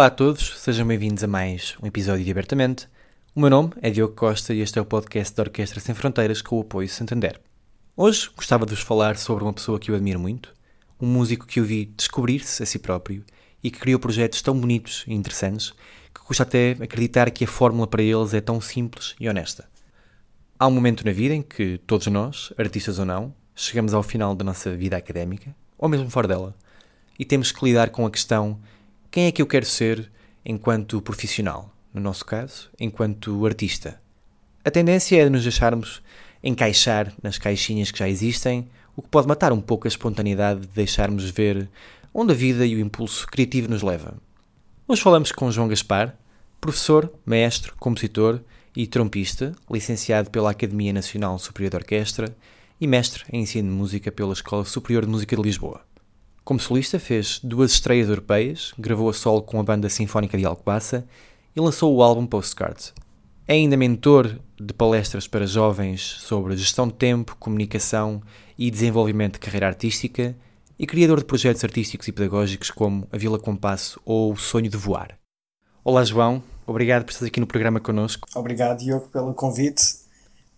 Olá a todos, sejam bem-vindos a mais um episódio de Abertamente. O meu nome é Diogo Costa e este é o podcast da Orquestra Sem Fronteiras com o apoio Santander. Hoje gostava de vos falar sobre uma pessoa que eu admiro muito, um músico que eu vi descobrir-se a si próprio e que criou projetos tão bonitos e interessantes que custa até acreditar que a fórmula para eles é tão simples e honesta. Há um momento na vida em que todos nós, artistas ou não, chegamos ao final da nossa vida académica, ou mesmo fora dela, e temos que lidar com a questão quem é que eu quero ser enquanto profissional? No nosso caso, enquanto artista. A tendência é nos deixarmos encaixar nas caixinhas que já existem, o que pode matar um pouco a espontaneidade de deixarmos ver onde a vida e o impulso criativo nos leva. Hoje falamos com João Gaspar, professor, mestre, compositor e trompista, licenciado pela Academia Nacional Superior de Orquestra e mestre em ensino de música pela Escola Superior de Música de Lisboa. Como solista, fez duas estreias europeias, gravou a solo com a Banda Sinfónica de Alcobaça e lançou o álbum Postcards. É ainda mentor de palestras para jovens sobre gestão de tempo, comunicação e desenvolvimento de carreira artística e criador de projetos artísticos e pedagógicos como A Vila Compasso ou O Sonho de Voar. Olá, João. Obrigado por estar aqui no programa connosco. Obrigado, Diogo, pelo convite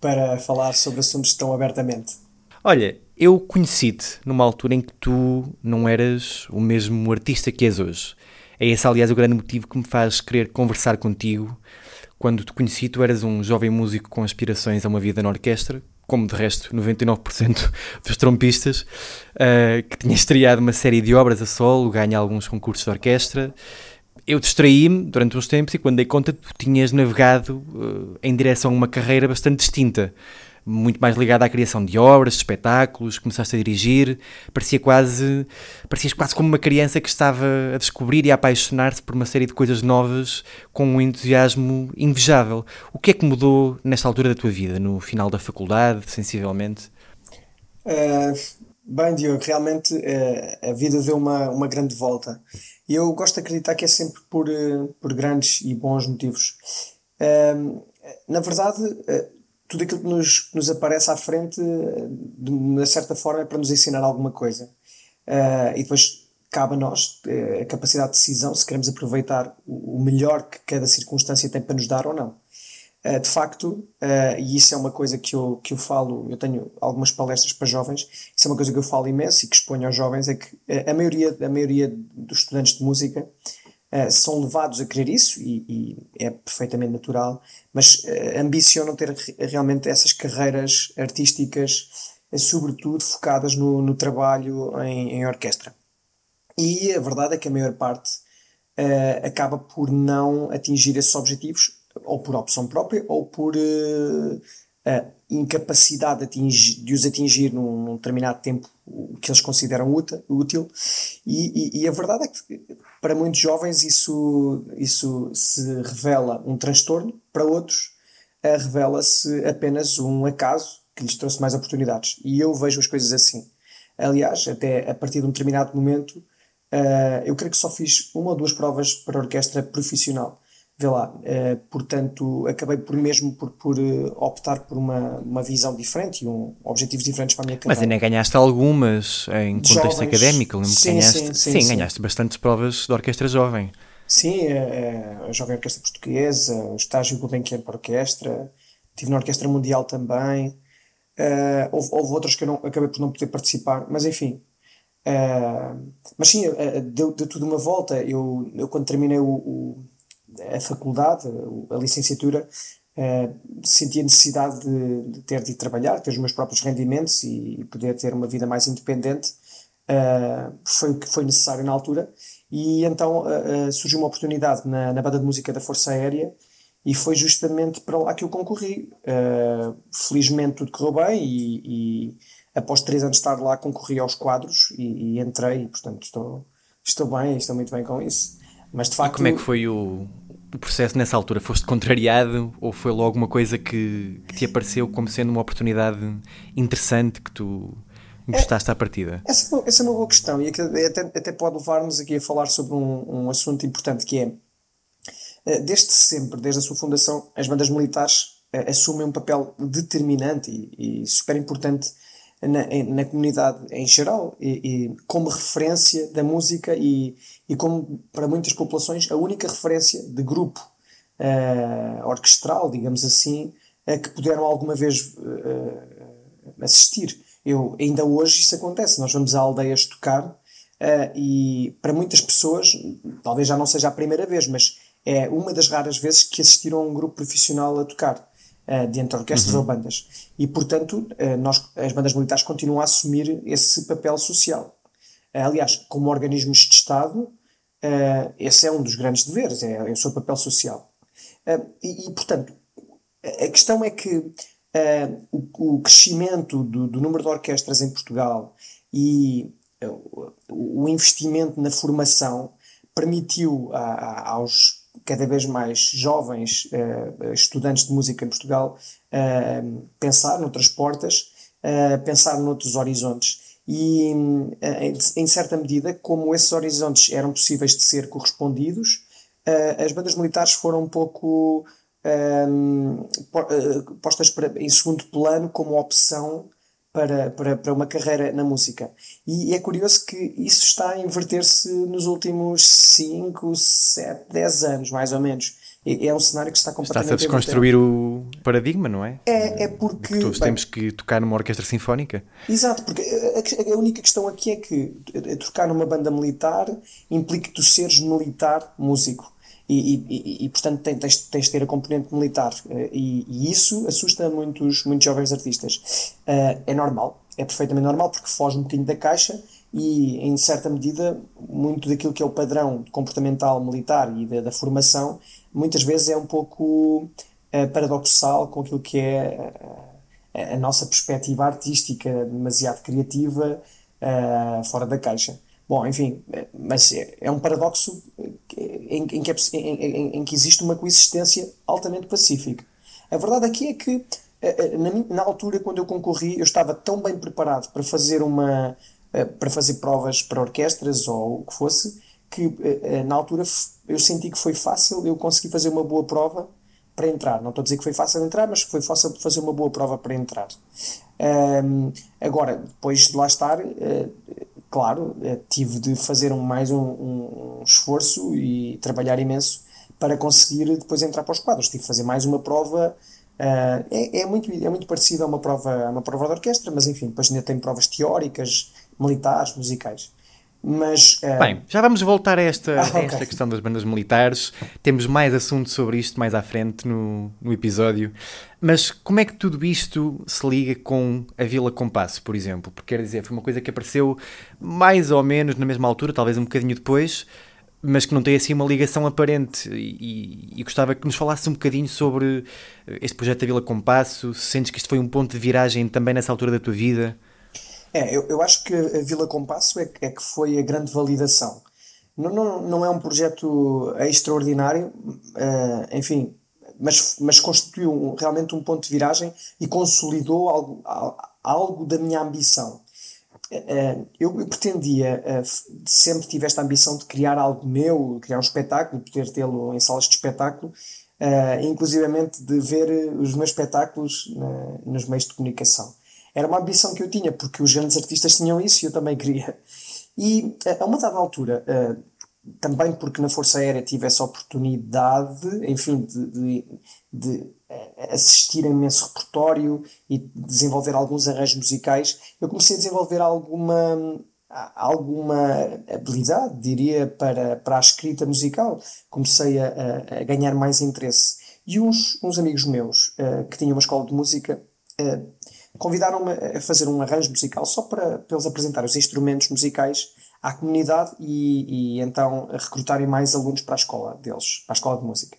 para falar sobre assuntos tão abertamente. Olha, eu conheci-te numa altura em que tu não eras o mesmo artista que és hoje. É esse, aliás, o grande motivo que me faz querer conversar contigo. Quando te conheci, tu eras um jovem músico com aspirações a uma vida na orquestra, como de resto 99% dos trompistas, uh, que tinha estreado uma série de obras a solo, ganha alguns concursos de orquestra. Eu distraí-me durante uns tempos e quando dei conta, tu tinhas navegado uh, em direção a uma carreira bastante distinta muito mais ligado à criação de obras, de espetáculos, começaste a dirigir, parecia quase, parecias quase como uma criança que estava a descobrir e a apaixonar-se por uma série de coisas novas com um entusiasmo invejável. O que é que mudou nesta altura da tua vida, no final da faculdade, sensivelmente? Uh, bem, Diogo, realmente uh, a vida deu uma, uma grande volta. E eu gosto de acreditar que é sempre por, uh, por grandes e bons motivos. na verdade, tudo aquilo que nos, nos aparece à frente, de uma certa forma, é para nos ensinar alguma coisa. Uh, e depois cabe a nós uh, a capacidade de decisão se queremos aproveitar o, o, melhor que cada circunstância tem para nos dar ou não. Uh, de facto, e isso é uma coisa que eu, que eu falo, eu tenho algumas palestras para jovens, isso é uma coisa que eu falo imenso e que exponho aos jovens, é que a maioria, a maioria dos estudantes de música uh, são levados a querer isso e, e é perfeitamente natural, mas uh, ambicionam ter realmente essas carreiras artísticas, uh, sobretudo focadas no, no trabalho em, em, orquestra. E a verdade é que a maior parte acaba por não atingir esses objetivos, ou por opção própria, ou por incapacidade de, atingir, de os atingir num, num, determinado tempo que eles consideram útil, útil e, e, e, a verdade é que para muitos jovens isso, isso se revela um transtorno, para outros revela-se apenas um acaso que lhes trouxe mais oportunidades. E eu vejo as coisas assim. Aliás, até a partir de um determinado momento, uh, eu creio que só fiz uma ou duas provas para orquestra profissional vê lá, uh, portanto, acabei por mesmo por, por uh, optar por uma, uma visão diferente e um, objetivos diferentes para a minha carreira. Mas ainda ganhaste algumas em contexto Jovens, académico, lembro sim, ganhaste, sim, sim, sim, ganhaste bastantes provas de orquestra jovem. Sim, a, a Jovem Orquestra Portuguesa, o estágio Gulbenkian para orquestra, estive na Orquestra Mundial também, uh, houve, houve outras que eu não, acabei por não poder participar, mas enfim, Uh, mas sim, uh, deu, deu tudo uma volta. Eu, eu quando terminei o, o, a faculdade, a licenciatura, uh, senti a necessidade de, de, ter de trabalhar, ter os meus próprios rendimentos e poder ter uma vida mais independente. Uh, foi o que foi necessário na altura. E então uh, surgiu uma oportunidade na, na banda de música da Força Aérea e foi justamente para lá que eu concorri. felizmente tudo correu bem e, e, após três anos de estar lá concorri aos quadros e, e entrei e portanto estou, estou bem, estou muito bem com isso. Mas de facto. E como é que foi o, o processo nessa altura? Foste contrariado ou foi logo uma coisa que, que te apareceu como sendo uma oportunidade interessante que tu gostaste à partida? Essa, é essa é uma boa questão e até, até pode levar-nos aqui a falar sobre um, um assunto importante que é eh, desde sempre, desde a sua fundação, as bandas militares eh, assumem um papel determinante e, e super importante na, na, comunidade em geral e, e, como referência da música e, e como para muitas populações a única referência de grupo uh, orquestral, digamos assim, a que puderam alguma vez uh, assistir. Eu, ainda hoje isso acontece, nós vamos a aldeias tocar uh, e para muitas pessoas, talvez já não seja a primeira vez, mas é uma das raras vezes que assistiram a um grupo profissional a tocar uh, de entre orquestras uhum. ou bandas. E, portanto, uh, nós, as bandas militares continuam a assumir esse papel social. Uh, aliás, como organismos de Estado, esse é um dos grandes deveres, é, é o seu papel social. E, e, portanto, a questão é que o, o, crescimento do, do, número de orquestras em Portugal e o investimento na permitiu a, a, aos cada vez mais jovens uh, estudantes de música em Portugal uh, pensar noutras portas, pensar noutros horizontes. E, em certa medida, como esses horizontes eram possíveis de ser correspondidos, as bandas militares foram um pouco postas em segundo plano como opção para, para, para uma carreira na música. E é curioso que isso está a inverter-se nos últimos 5, 7, 10 anos, mais ou menos. É um cenário que está completamente Está-se a desconstruir o paradigma, não é? É, é porque. Todos bem, temos que tocar numa orquestra sinfónica. Exato, porque a, a, única questão aqui é que tocar numa banda militar implica tu seres militar músico e, e, e, portanto tens, tens de ter a componente militar eh, e, e, isso assusta muitos, muitos jovens artistas. Uh, é normal, é perfeitamente normal porque foge um bocadinho da caixa e em certa medida muito daquilo que é o padrão comportamental militar e da, da formação muitas vezes é um pouco uh, paradoxal com aquilo que é a, a nossa perspectiva artística demasiado criativa uh, fora da caixa. Bom, enfim, mas é, é um paradoxo em, em, que é, em, em, que existe uma coexistência altamente pacífica. A verdade aqui é que, eh, eh, na, na, altura, quando eu concorri, eu estava tão bem preparado para fazer uma eh, para fazer provas para orquestras ou o que fosse, que na altura eu senti que foi fácil eu consegui fazer uma boa prova para entrar. Não estou a dizer que foi fácil entrar, mas foi fácil fazer uma boa prova para entrar. Um, agora, depois de lá estar, uh, claro, eh, tive de fazer um, mais um, um, esforço e trabalhar imenso para conseguir depois entrar para os quadros. Tive de fazer mais uma prova. Uh, é, é, muito, é muito parecido a uma prova, a uma prova de orquestra, mas enfim, depois ainda tem provas teóricas, militares, musicais. Mas, uh... Bem, já vamos voltar a esta, ah, okay. esta questão das bandas militares. Temos mais assuntos sobre isto mais à frente no, no episódio. Mas como é que tudo isto se liga com a Vila Compasso, por exemplo? Porque quer dizer, foi uma coisa que apareceu mais ou menos na mesma altura, talvez um bocadinho depois, mas que não tem assim uma ligação aparente. E, e, gostava que nos falasse um bocadinho sobre este projeto da Vila Compasso. Sentes que isto foi um ponto de viragem também nessa altura da tua vida? É, eu, eu acho que a Vila Compasso é, é que foi a grande validação. Não, não, não é um projeto extraordinário, uh, enfim, mas, mas constituiu realmente um ponto de viragem e consolidou algo, algo da minha ambição. Uh, eu, eu, pretendia, uh, sempre tive esta ambição de criar algo meu, criar um espetáculo, poder tê-lo em salas de espetáculo, uh, inclusivamente de ver os meus espetáculos nos meios de comunicação. Era uma ambição que eu tinha, porque os grandes artistas tinham isso e eu também queria. E a uma dada altura, uh, também porque na Força Aérea tive essa oportunidade, enfim, de, de, de assistir a imenso repertório e desenvolver alguns arranjos musicais, eu comecei a desenvolver alguma alguma habilidade, diria, para, para a escrita musical. Comecei a, a ganhar mais interesse. E uns, uns amigos meus, uh, que tinham uma escola de música, uh, convidaram-me a fazer um arranjo musical só para, para eles apresentar os instrumentos musicais à comunidade e, e então recrutarem mais alunos para a escola deles, para a escola de música.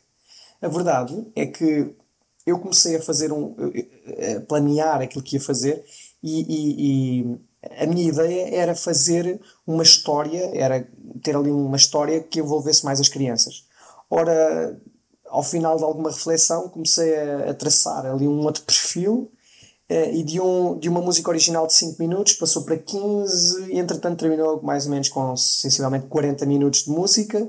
A verdade é que eu comecei a fazer um. a planear aquilo que ia fazer e, e, e a minha ideia era fazer uma história, era ter ali uma história que envolvesse mais as crianças. Ora, ao final de alguma reflexão, comecei a, a traçar ali um outro perfil e de, um, de uma música original de 5 minutos passou para 15 e entretanto terminou mais ou menos com sensivelmente 40 minutos de música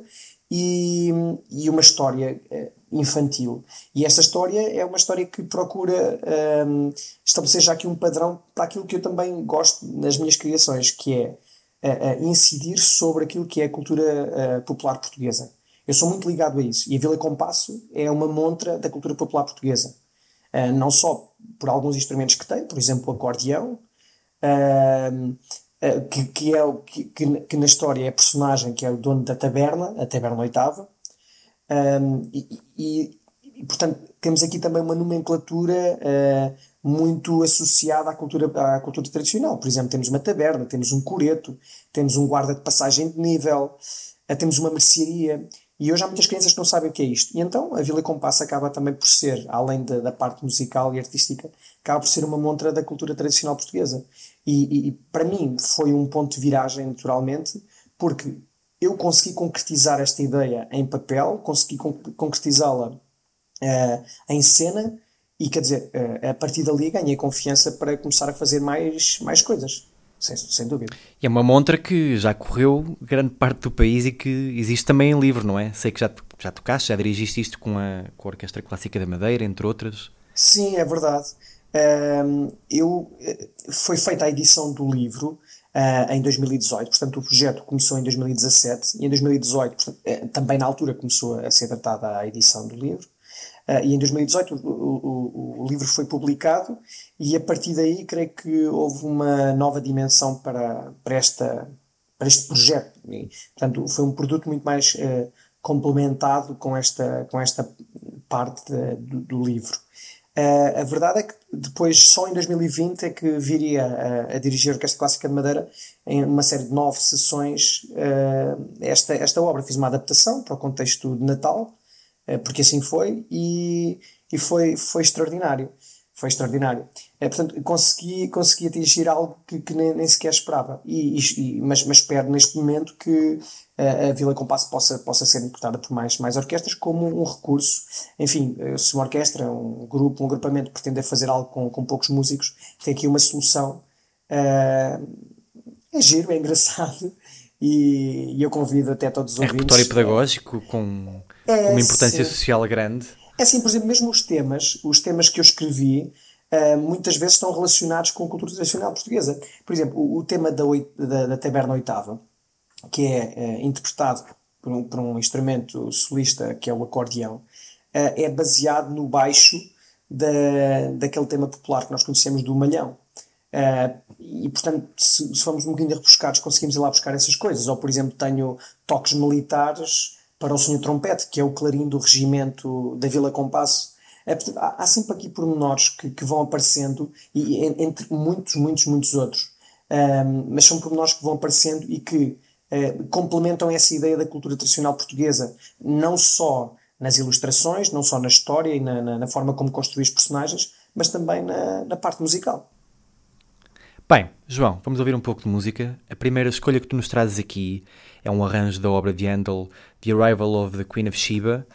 e, e uma história uh, infantil. E esta história é uma história que procura um, estabelecer já aqui um padrão para aquilo que eu também gosto nas minhas criações, que é uh, incidir sobre aquilo que é a cultura popular portuguesa. Eu sou muito ligado a isso. E a Vila Compasso é uma montra da cultura popular portuguesa. Uh, não só por alguns instrumentos que tem, por exemplo, o acordeão, uh, uh, que, que, é que, que, na história é a personagem que é o dono da taberna, a taberna oitava. Um, e, e, e, portanto, temos aqui também uma nomenclatura muito associada à cultura, à cultura tradicional. Por exemplo, temos uma taberna, temos um coreto, temos um guarda de passagem de nível, temos uma mercearia. E hoje há muitas crianças que não sabem o que é isto. E então a Vila Compasso acaba também por ser, além da, da parte musical e artística, acaba por ser uma montra da cultura tradicional portuguesa. E, e, e, para mim foi um ponto de viragem, naturalmente, porque eu consegui concretizar esta ideia em papel, consegui concretizá-la uh, em cena, e quer dizer, uh, a partir dali ganhei confiança para começar a fazer mais, mais coisas sem, sem dúvida. E é uma montra que já correu grande parte do país e que existe também em livro, não é? Sei que já, já tocaste, já dirigiste isto com a, com a Orquestra Clássica da Madeira, entre outras. Sim, é verdade. Um, eu, eh, foi feita a edição do livro uh, em 2018, portanto o projeto começou em 2017 e em 2018, portanto, uh, também na altura começou a ser tratada a edição do livro. Uh, e em 2018 o, o, o, livro foi publicado e a partir daí creio que houve uma nova dimensão para, para, esta, para este projeto. E, portanto, foi um produto muito mais uh, complementado com esta, com esta parte de, do, do, livro. Uh, a verdade é que depois, só em 2020, é que viria a, a dirigir a Orquestra Clássica de Madeira em uma série de nove sessões esta, esta obra. Fiz uma adaptação para o contexto de Natal, porque assim foi e, e foi, foi extraordinário. Foi extraordinário. É, portanto, consegui, consegui atingir algo que, que nem, nem, sequer esperava. E, e, mas, mas espero neste momento que a, eh, a Vila Compasso possa, possa ser interpretada por mais, mais orquestras como um recurso. Enfim, se uma orquestra, um grupo, um agrupamento pretender fazer algo com, com poucos músicos, tem aqui uma solução. Uh, é giro, é engraçado e, e, eu convido até todos os é ouvintes. É repertório pedagógico com é, uma importância sim. social grande. É assim, por exemplo, mesmo os temas, os temas que eu escrevi, uh, muitas vezes estão relacionados com a cultura tradicional portuguesa. Por exemplo, o, o tema da, da, da Taberna Oitava, que é uh, interpretado por um, por um, instrumento solista que é o acordeão, uh, é baseado no baixo da, daquele tema popular que nós conhecemos do Malhão. E portanto, se, se formos um bocadinho rebuscados, conseguimos ir lá buscar essas coisas. Ou, por exemplo, tenho toques militares para o Senhor Trompete, que é o clarim do regimento da Vila Compasso. É, há, sempre aqui pormenores que, que vão aparecendo, e, entre muitos, muitos, muitos outros. Um, mas são pormenores que vão aparecendo e que uh, complementam essa ideia da cultura tradicional portuguesa, não só nas ilustrações, não só na história e na, na, na forma como construir os personagens, mas também na, na parte musical. Bem, João, vamos ouvir um pouco de música. A primeira escolha que tu nos trazes aqui é um arranjo da obra de Handel, The Arrival of the Queen of Sheba,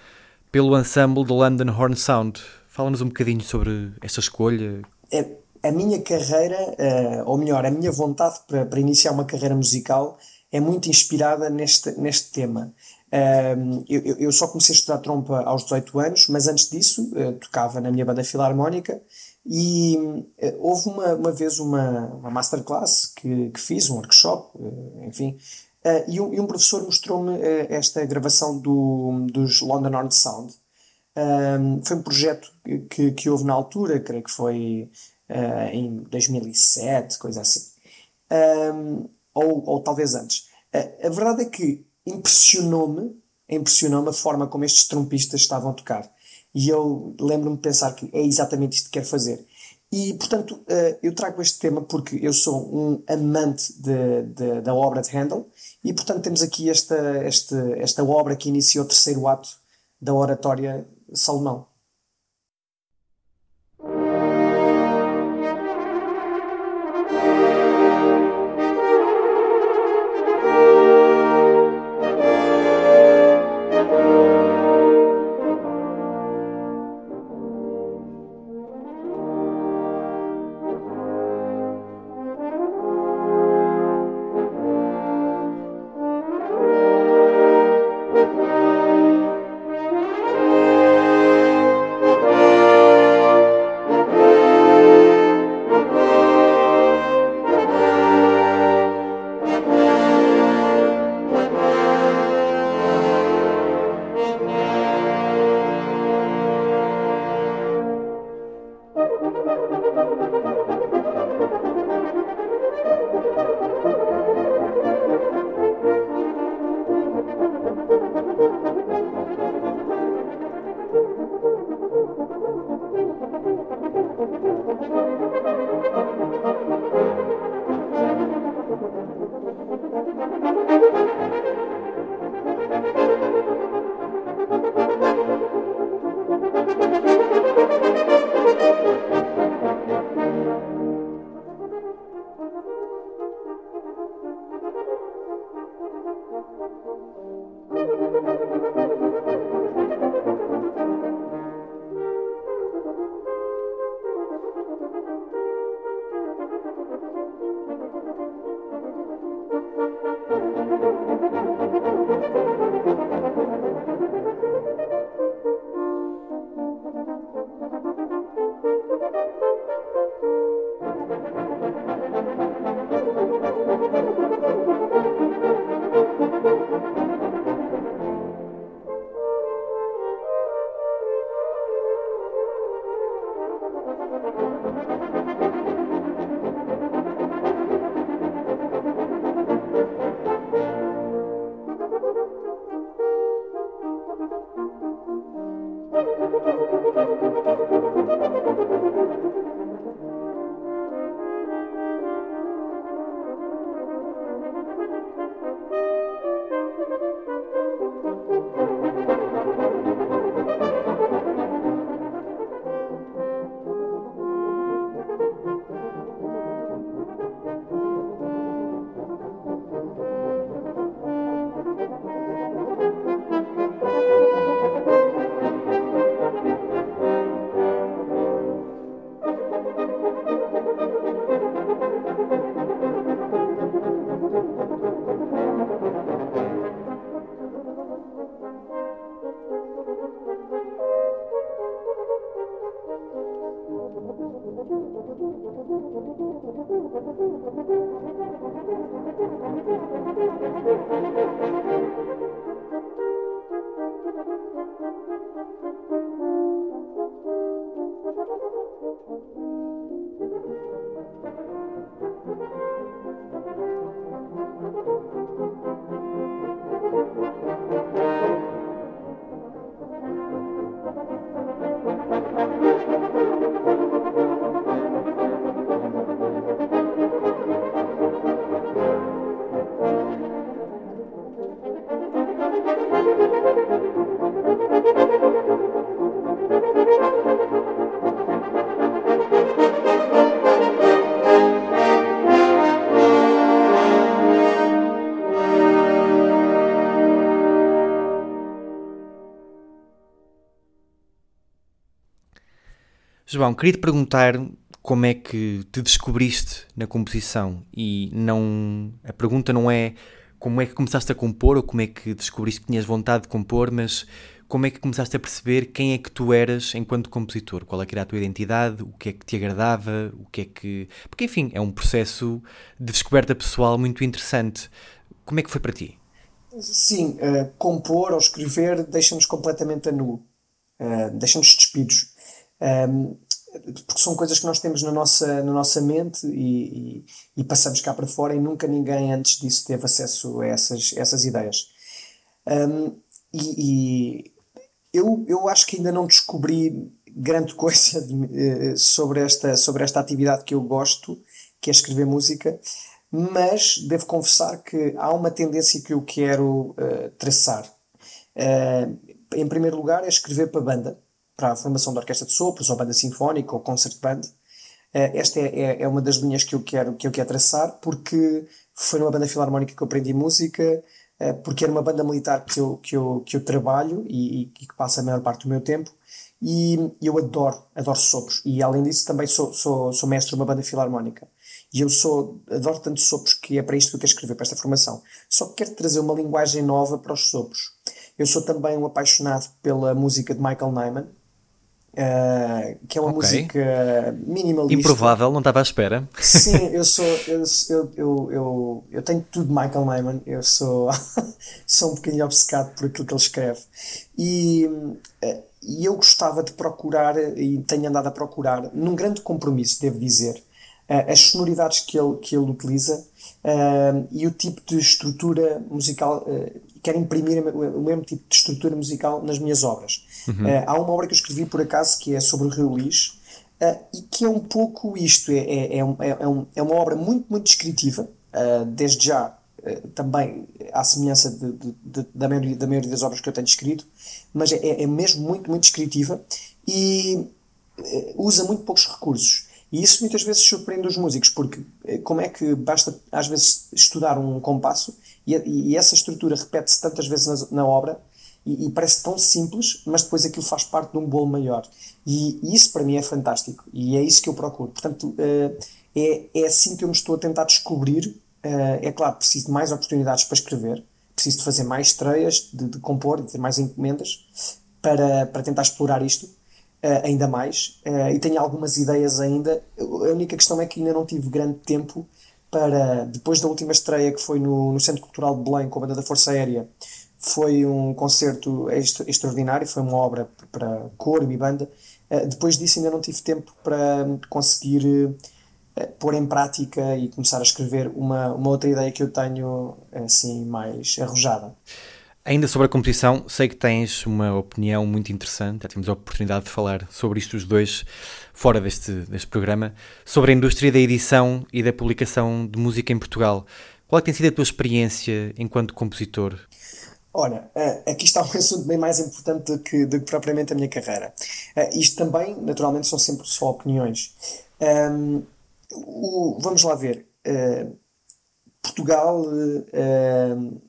pelo ensemble do London Horn Sound. Fala-nos um bocadinho sobre esta escolha. É, a minha carreira, uh, ou melhor, a minha vontade para, para iniciar uma carreira musical é muito inspirada neste, neste tema. Uh, eu, eu, só comecei a estudar trompa aos 18 anos, mas antes disso uh, tocava na minha banda filarmónica e uh, houve uma, uma vez uma, uma masterclass que, que fiz, um workshop, enfim, Uh, e, um, e, um, professor mostrou-me uh, esta gravação do, dos London Horn Sound. Um, foi um projeto que, que houve na altura, creio que foi uh, em 2007, coisa assim. Um, ou, ou talvez antes. a verdade é que impressionou-me impressionou-me a forma como estes trompistas estavam a tocar. E eu lembro-me de pensar que é exatamente isto que quero fazer. E, portanto, eu trago este tema porque eu sou um amante de, de, da obra de Handel e, portanto, temos aqui esta, esta, esta obra que iniciou o terceiro ato da oratória Salomão. João, queria te perguntar como é que te descobriste na composição e não a pergunta não é como é que começaste a compor ou como é que descobriste que tinhas vontade de compor, mas como é que começaste a perceber quem é que tu eras enquanto compositor? Qual é que era a tua identidade? O que é que te agradava? O que é que... Porque, enfim, é um processo de descoberta pessoal muito interessante. Como é que foi para ti? Sim, uh, compor ou escrever deixa-nos completamente a nu. Uh, deixa-nos despidos. Um, porque são coisas que nós temos na nossa, na nossa mente e, e, e, passamos cá para fora e nunca ninguém antes disso teve acesso a essas, essas ideias. Um, e, e eu, eu acho que ainda não descobri grande coisa de, uh, sobre, esta, sobre esta atividade que eu gosto, que é escrever música, mas devo confessar que há uma tendência que eu quero uh, traçar. Uh, em primeiro lugar, é escrever para banda para a formação da orquestra de sopros, ou banda sinfónica, ou concert band. Uh, esta é, é, é, uma das linhas que eu quero, que eu quero traçar, porque foi numa banda filarmónica que eu aprendi música, uh, porque era uma banda militar que eu, que eu, que eu trabalho e, e, que passa a maior parte do meu tempo, e eu adoro, adoro sopros. E além disso, também sou, sou, sou mestre de uma banda filarmónica. E eu sou, adoro tanto sopros que é para isto que eu quero escrever, para esta formação. Só que quero trazer uma linguagem nova para os sopros. Eu sou também um apaixonado pela música de Michael Nyman, Uh, que é uma okay. música minimalista. Improvável, não estava à espera. Sim, eu sou. Eu, eu, eu, eu, eu tenho tudo de Michael Nyman, eu sou, sou um bocadinho obcecado por aquilo que ele escreve. E, uh, e eu gostava de procurar, e tenho andado a procurar, num grande compromisso, devo dizer, uh, as sonoridades que ele, que ele utiliza uh, e o tipo de estrutura musical. Uh, quero imprimir o mesmo tipo de estrutura musical nas minhas obras. Uhum. há uma obra que eu escrevi por acaso que é sobre o Rio Lis e que é um pouco isto: é, é, é, é, um, é uma obra muito, muito descritiva, desde já também à semelhança de, de, de, da, maioria, da maioria das obras que eu tenho escrito, mas é, é mesmo muito, muito descritiva e usa muito poucos recursos. E isso muitas vezes surpreende os músicos, porque eh, como é que basta às vezes estudar um compasso e, e essa estrutura repete-se tantas vezes na, na obra e, e, parece tão simples, mas depois aquilo faz parte de um bolo maior. E, e isso para mim é fantástico e é isso que eu procuro. Portanto, uh, é, é assim que eu me estou a tentar descobrir. Uh, é claro, preciso de mais oportunidades para escrever, preciso de fazer mais estreias, de, de compor, de ter mais encomendas para, para tentar explorar isto uh, ainda mais uh, e tenho algumas ideias ainda. A única questão é que ainda não tive grande tempo para, depois da última estreia que foi no, no Centro Cultural de Belém com a Banda da Força Aérea, foi um concerto extra, extraordinário, foi uma obra para coro e banda. Uh, depois disso ainda não tive tempo para conseguir pôr em prática e começar a escrever uma, uma outra ideia que eu tenho assim mais arrojada. Ainda sobre a competição, sei que tens uma opinião muito interessante, já tivemos a oportunidade de falar sobre isto os dois fora deste, deste programa, sobre a indústria da edição e da publicação de música em Portugal. Qual é tem sido a tua experiência enquanto compositor? Olha, eh, aqui está um assunto bem mais importante do que, do que propriamente a minha carreira. Eh, isto também, naturalmente, são sempre só opiniões. Um, o, vamos lá ver. Uh, Portugal uh,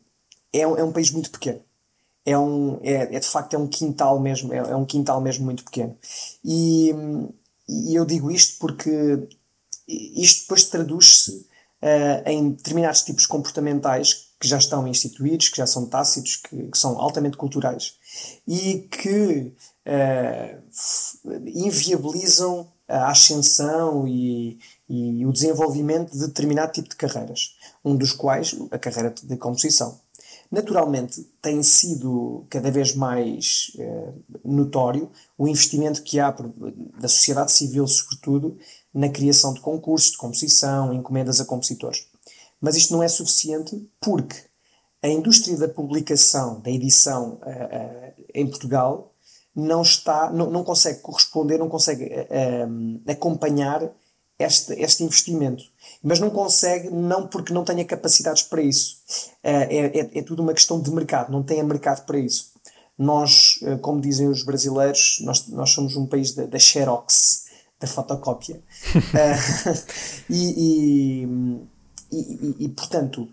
é, um, é um país muito pequeno. É, um, é, é de facto é um quintal mesmo, é, é um quintal mesmo muito pequeno. E, e eu digo isto porque isto depois traduz-se uh, em determinados tipos comportamentais que já estão instituídos, que já são tácitos, que, que são altamente culturais e que uh, inviabilizam a ascensão e, e, o desenvolvimento de determinado tipo de carreiras, um dos quais a carreira de composição. Naturalmente, tem sido cada vez mais eh, notório o investimento que há por, da sociedade civil, sobretudo, na criação de concursos de composição, encomendas a compositores. Mas isto não é suficiente porque a indústria da publicação, da edição eh, eh, em Portugal, não está, não, não consegue corresponder, não consegue acompanhar este, este investimento. Mas não consegue, não porque não tenha capacidades para isso. É, é, é tudo uma questão de mercado, não tem mercado para isso. Nós, eh, como dizem os brasileiros, nós, nós somos um país da, da xerox, da fotocópia. Eh, e, e, e, e, portanto,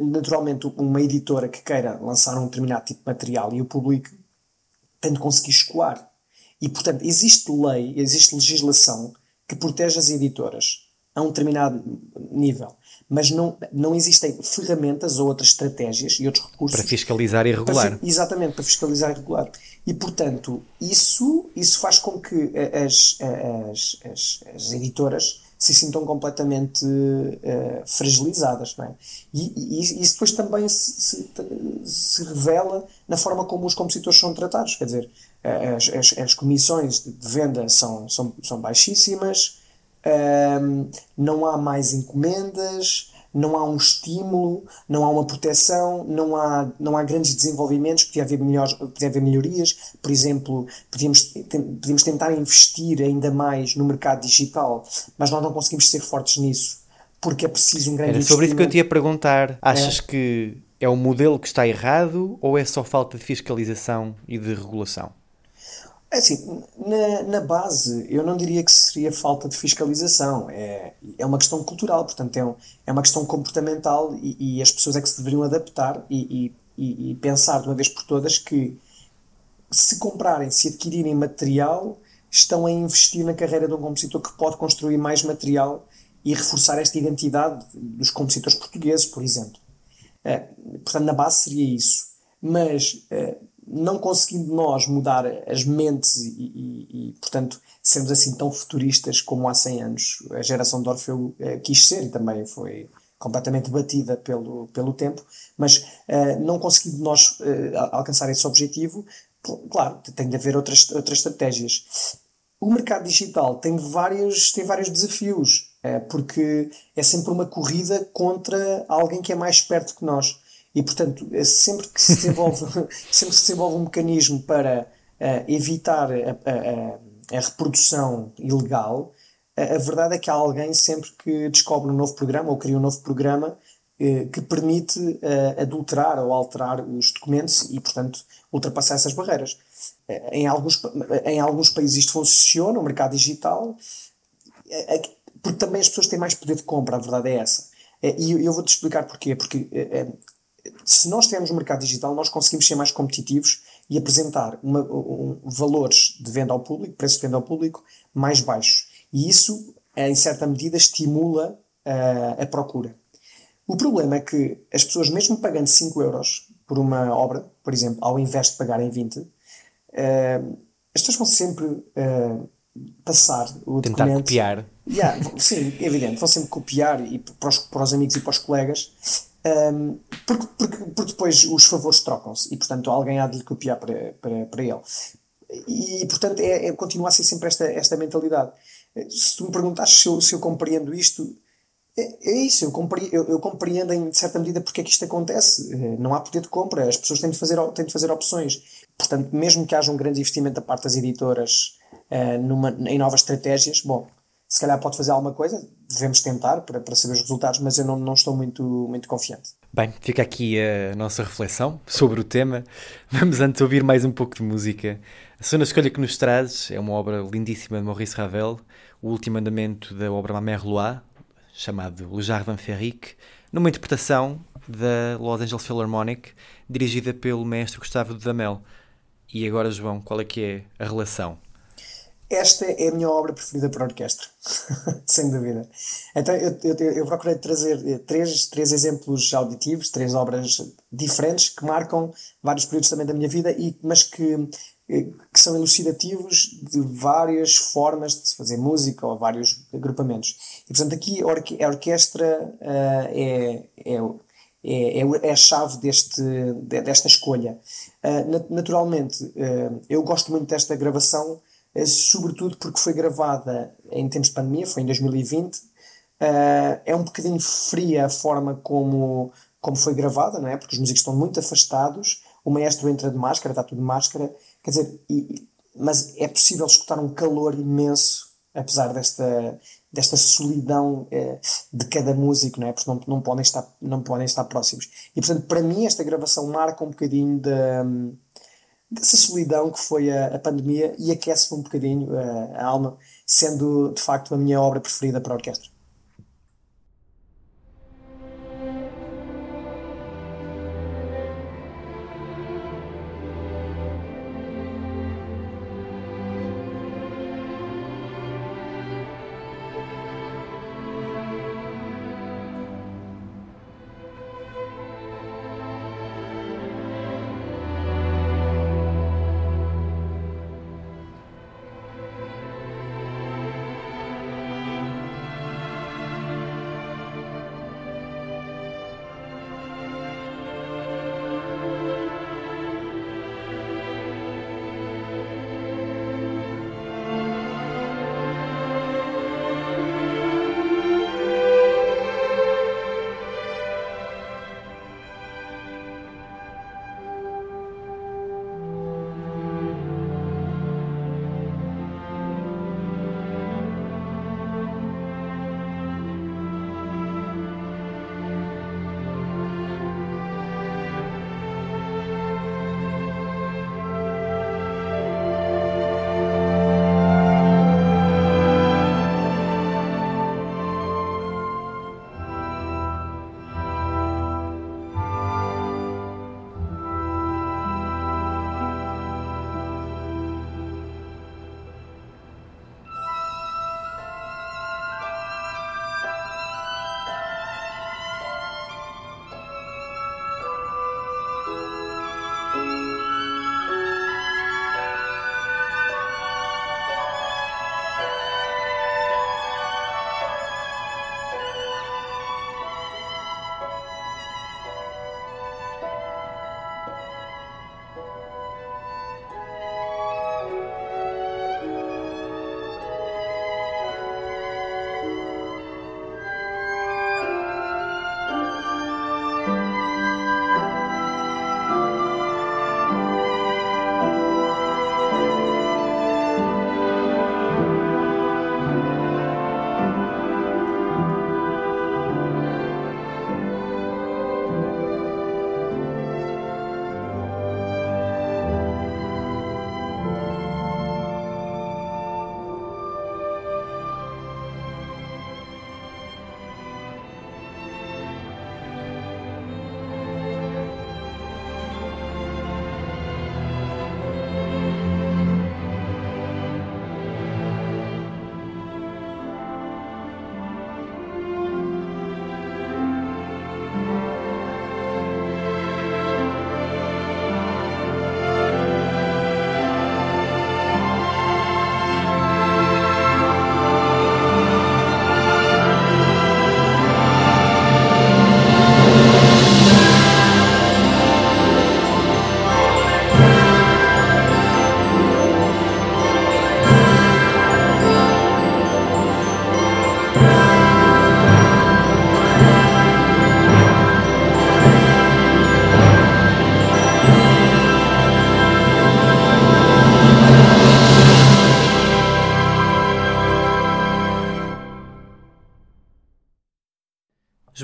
naturalmente, uma editora que queira lançar um determinado tipo de material e o publique tem de conseguir escoar. E, portanto, existe lei, existe legislação que protege as editoras a um determinado nível, mas não, não existem ferramentas ou outras estratégias e outros recursos para fiscalizar e regular. Para, exatamente, para fiscalizar e regular. E, portanto, isso, isso faz com que as, as, as, as editoras se sintam completamente uh, fragilizadas. Não é? e, e, isso depois também se, se, se, revela na forma como os compositores são tratados. Quer dizer, as, as, as comissões de venda são, são, são baixíssimas, um, não há mais encomendas, não há um estímulo, não há uma proteção, não há, não há grandes desenvolvimentos, podia haver, melhores, podia haver melhorias. Por exemplo, podíamos, podíamos tentar investir ainda mais no mercado digital, mas nós não conseguimos ser fortes nisso, porque é preciso um grande Era sobre isso que eu te ia perguntar. Achas é. que é o modelo que está errado ou é só falta de fiscalização e de regulação? É assim, na, na base, eu não diria que seria falta de fiscalização. É, é uma questão cultural, portanto, é, um, é uma questão comportamental e, e, as pessoas é que se deveriam adaptar e, e, e, pensar de uma vez por todas que se comprarem, se adquirirem material, estão a investir na carreira de um compositor que pode construir mais material e reforçar esta identidade dos compositores portugueses, por exemplo. É, portanto, na base seria isso. Mas é, não conseguindo nós mudar as mentes e, e, e, portanto, sermos assim tão futuristas como há 100 anos a geração de Orfeu eh, quis ser e também foi completamente batida pelo, pelo tempo, mas eh, não conseguindo nós eh, alcançar esse objetivo, claro, tem de haver outras, outras estratégias. O mercado digital tem vários, tem vários desafios, porque é sempre uma corrida contra alguém que é mais perto que nós. E, portanto, é sempre que se desenvolve, sempre se desenvolve um mecanismo para uh, evitar a, a, a, reprodução ilegal, a, a, verdade é que há alguém sempre que descobre um novo programa ou cria um novo programa uh, que permite uh, adulterar ou alterar os documentos e, portanto, ultrapassar essas barreiras. Em alguns, em alguns países isto funciona, o mercado digital, porque também as pessoas têm mais poder de compra, a verdade é essa. E eu vou-te explicar porquê. Porque se nós tivermos um mercado digital, nós conseguimos ser mais competitivos e apresentar uma, um, valores de venda ao público, preços de venda ao público mais baixos. E isso, em certa medida, estimula uh, a procura. O problema é que as pessoas, mesmo pagando 5 euros por uma obra, por exemplo, ao invés de pagarem 20, uh, as pessoas vão sempre uh, passar o Tentar documento. copiar. Yeah, sim, evidente, vão sempre copiar e para os, para os amigos e para os colegas um, porque, porque, porque, depois os favores trocam-se e, portanto, alguém há de lhe copiar para, para, para ele. E, portanto, é, é, continua a ser sempre esta, esta mentalidade. Se tu me perguntas se eu, se eu compreendo isto, é, é isso, eu compreendo, eu, eu, compreendo em certa medida porque é que isto acontece. Eh, não há poder de compra, as pessoas têm de fazer, têm de fazer opções. Portanto, mesmo que haja um grande investimento da parte das editoras uh, numa, em novas estratégias, bom, se calhar pode fazer alguma coisa, devemos tentar para, para saber os resultados, mas eu não, não estou muito, muito confiante. Bem, fica aqui a nossa reflexão sobre o tema. Vamos antes ouvir mais um pouco de música. A segunda escolha que nos traz é uma obra lindíssima de Maurice Ravel, o último andamento da obra Ma Mère Loire, chamado Le Jardin Ferrique, numa interpretação da Los Angeles Philharmonic, dirigida pelo mestre Gustavo Damel. E agora, João, qual é que é a relação esta é a minha obra preferida para orquestra, sem dúvida. Então eu, eu, eu, procurei trazer eh, três, três exemplos auditivos, três obras diferentes que marcam vários períodos também da minha vida, e, mas que, eh, que são elucidativos de várias formas de se fazer música ou vários agrupamentos. E portanto aqui a, orque a orquestra uh, é, é, é, é, a chave deste, desta escolha. Uh, naturalmente, uh, eu gosto muito desta gravação sobretudo porque foi gravada em tempos de pandemia, foi em 2020. Uh, eh, é um bocadinho fria a forma como, como foi gravada, não é? Porque os músicos estão muito afastados, o maestro entra de máscara, está tudo de máscara, quer dizer, e, mas é possível escutar um calor imenso, apesar desta, desta solidão uh, de cada músico, não é? Porque não, não, podem estar, não podem estar próximos. E portanto, para mim, esta gravação marca um bocadinho da. De, dessa solidão que foi a, a pandemia e aquece-me um bocadinho a, a alma, sendo de facto a minha obra preferida para a orquestra.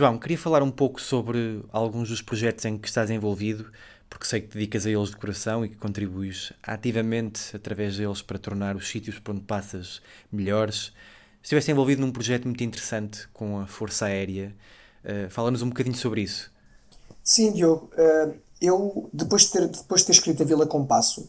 João, queria falar um pouco sobre alguns dos projetos em que estás envolvido, porque sei que te dedicas a eles de coração e que contribuis ativamente através deles para tornar os sítios por onde passas melhores. Estiveste envolvido num projeto muito interessante com a Força Aérea. Uh, Fala-nos um bocadinho sobre isso. Sim, Diogo. Uh, eu, depois de, ter, depois de ter escrito a Vila Compasso,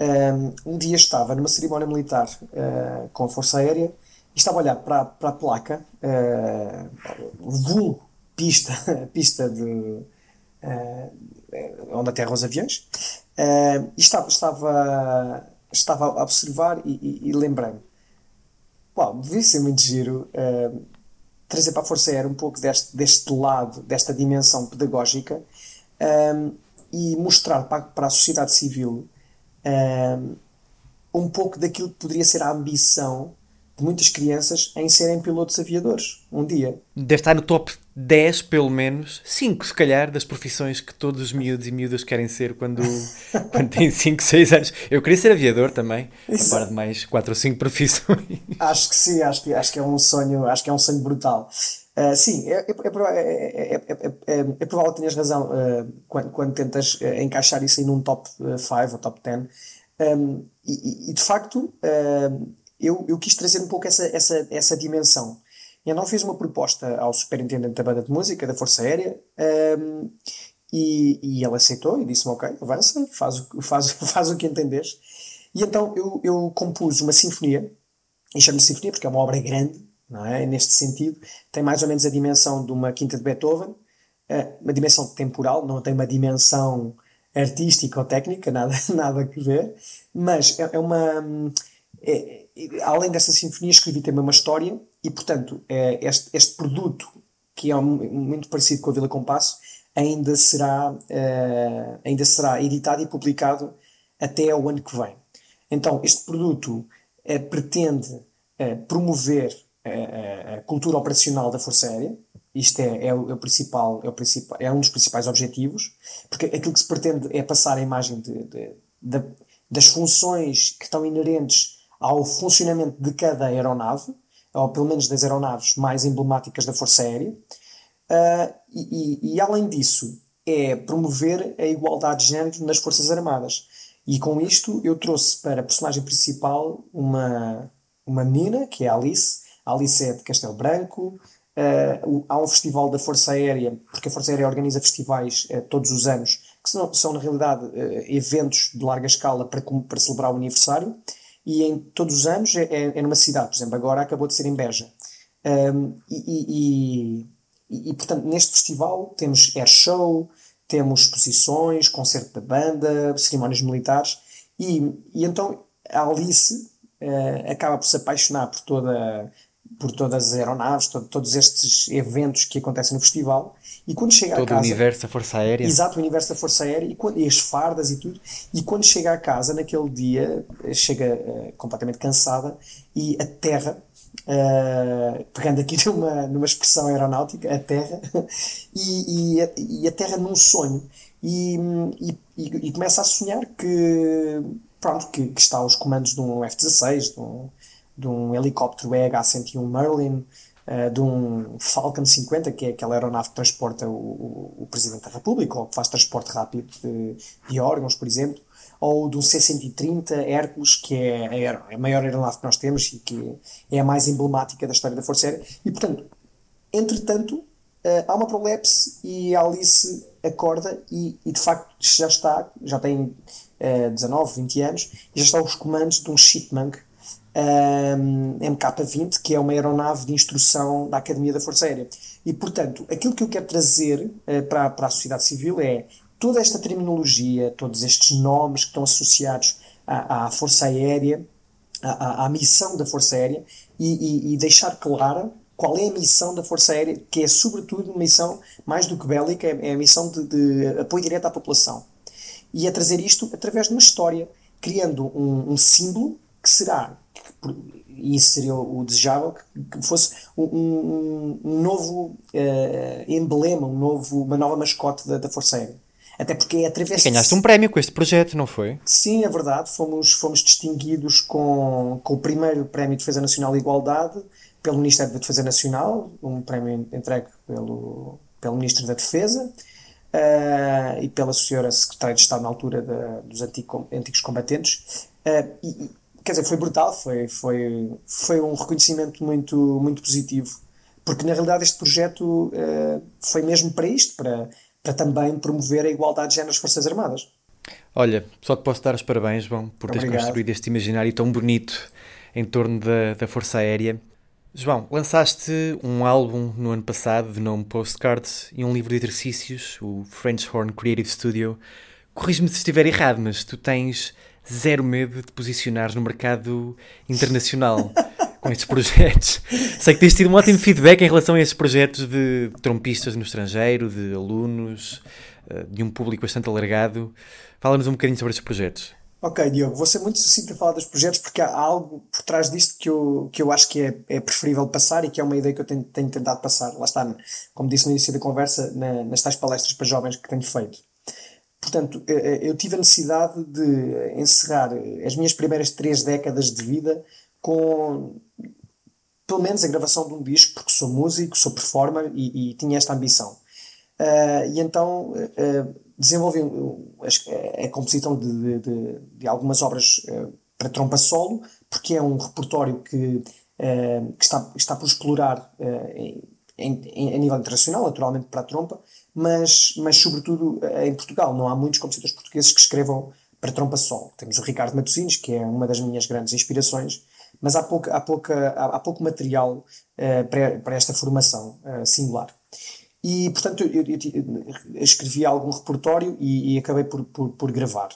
um, um dia estava numa cerimónia militar uh, com a Força Aérea e estava a olhar para, para a placa, uh, vulgo, pista, pista de, uh, onde aterram os aviões, uh, e estava, estava, estava a observar e, e, e lembrei-me, uau, devia ser muito giro uh, trazer para a Força Aérea um pouco deste, deste lado, desta dimensão pedagógica e mostrar para, para a sociedade civil um pouco daquilo que poderia ser a ambição de muitas crianças em serem pilotos aviadores um dia. Deve estar no top 10, pelo menos, 5 se calhar, das profissões que todos os miúdos e miúdas querem ser quando, quando têm 5, 6 anos. Eu queria ser aviador também, a par de mais 4 ou 5 profissões. Acho que sim, acho que, acho que é um sonho, acho que é um sonho brutal. Uh, sim, é, é, é, é, provável que tenhas razão uh, quando, quando tentas uh, encaixar isso aí num top 5 ou top 10. Um, e, e, de facto, eu, eu quis trazer um pouco essa, essa, essa dimensão. E então fiz uma proposta ao superintendente da banda de música da Força Aérea um, e, e ele aceitou e disse-me: Ok, avança, faz faz, faz o que entenderes. E então eu, eu compus uma sinfonia, e chamo-me sinfonia porque é uma obra grande, não é? Neste sentido, tem mais ou menos a dimensão de uma quinta de Beethoven, eh, uma dimensão temporal, não tem uma dimensão artística ou técnica, nada, nada a ver, mas é, é uma. É, além dessa sinfonia, escrevi também uma história e, portanto, é, este, este produto, que é muito parecido com a Vila Compasso, ainda será, uh, ainda será editado e publicado até o ano que vem. Então, este produto uh, pretende uh, promover a cultura operacional da Força Aérea. Isto é, é, o, é, o, principal, é, o principal, é um dos principais objetivos, porque aquilo que se pretende é passar a imagem de, de, de, das funções que estão inerentes ao funcionamento de cada aeronave, ou pelo menos das aeronaves mais emblemáticas da Força Aérea, uh, e, e, e, além disso, é promover a igualdade de género nas Forças Armadas. E com isto eu trouxe para a personagem principal uma, uma menina, que é a Alice. A Alice é de Castelo Branco. Uh, há um festival da Força Aérea, porque a Força Aérea organiza festivais uh, todos os anos, que são, são na realidade eventos de larga escala para, para celebrar o aniversário e em todos os anos é, é, é numa cidade, por exemplo, agora acabou de ser em Beja. Um, e, e, e, e, portanto, neste festival temos air show, temos exposições, concerto da banda, cerimónias militares, e, e então a Alice uh, acaba por se apaixonar por toda por todas as aeronaves, todo, todos estes eventos que acontecem no festival. E quando chega todo a casa. o universo da Força Aérea. Exato, o universo da Força Aérea e, quando, e as fardas e tudo. E quando chega a casa, naquele dia, chega uh, completamente cansada e a Terra. Uh, pegando aqui numa, numa expressão aeronáutica, a Terra, e, e, a, e a Terra num sonho, e, e, e, começa a sonhar que, pronto, que, que está aos comandos de um F-16, de um, de um helicóptero EH-101 Merlin, uh, de um Falcon 50, que é aquela aeronave que transporta o, o, Presidente da República, ou que faz transporte rápido de, de órgãos, por exemplo, ou de um C-130 Hércules, que é a, a, maior aeronave que nós temos e que é a mais emblemática da história da Força Aérea. E, portanto, entretanto, uh, há uma prolepse e a Alice acorda e, e, de facto já está, já tem uh, 19, 20 anos, e já está aos comandos de um Chipmunk um, MK-20, que é uma aeronave de instrução da Academia da Força Aérea. E, portanto, aquilo que eu quero trazer uh, para, para a sociedade civil é toda esta terminologia, todos estes nomes que estão associados à, à Força Aérea, à, à, missão da Força Aérea, e, e, e, deixar clara qual é a missão da Força Aérea, que é, sobretudo, uma missão mais do que bélica, é, é a missão de, de apoio direto à população. E a trazer isto através de uma história, criando um, um símbolo que será isso seria o desejável que fosse um, um, novo uh, emblema, um novo, uma nova mascote da, da Força Aérea. Até porque é através e ganhaste de... um prémio com este projeto, não foi? Sim, é verdade. Fomos, fomos distinguidos com, com o primeiro Prémio de Defesa Nacional de Igualdade pelo Ministério da Defesa Nacional, um prémio entregue pelo, pelo Ministro da Defesa uh, e pela senhora Secretária de Estado na altura da, dos antigo, antigos combatentes. Uh, e, quer dizer, foi brutal, foi, foi, foi um reconhecimento muito, muito positivo, porque na realidade este projeto uh, foi mesmo para isto, para, para também promover a igualdade de género nas Forças Armadas. Olha, só te posso dar os parabéns, João, por teres Obrigado. construído este imaginário tão bonito em torno da, da Força Aérea. João, lançaste um álbum no ano passado de nome Postcards e um livro de exercícios, o French Horn Creative Studio. Corrijo-me se estiver errado, mas tu tens zero medo de posicionares no mercado internacional com estes projetos. Sei que tens tido um ótimo feedback em relação a estes projetos de trompistas no estrangeiro, de alunos, eh, de um público bastante alargado. Fala-nos um bocadinho sobre estes projetos. Ok, Diogo, vou ser muito sucinto a falar dos projetos porque há algo por trás disto que eu, que eu acho que é, é preferível passar e que é uma ideia que eu tenho, tenho tentado passar. Lá está, como disse no início da conversa, na, nas tais palestras para jovens que tenho feito. Portanto, eh, eh, eu tive a necessidade de encerrar as minhas primeiras três décadas de vida com pelo menos a gravação de um disco, porque sou músico, sou performer e, e tinha esta ambição. Uh, e então uh, desenvolvi a, composição de, de, de, algumas obras uh, para trompa solo, porque é um repertório que, que está, está por explorar em, em, a nível internacional, naturalmente para a trompa, mas, mas sobretudo em Portugal. Não há muitos compositores portugueses que escrevam para trompa solo. Temos o Ricardo Matosinhos, que é uma das minhas grandes inspirações, mas há, pouca, há, pouca, há, há pouco material para, para esta formação singular. E, portanto, eu, eu, eu escrevi algum repertório e, e acabei por, por, por gravar.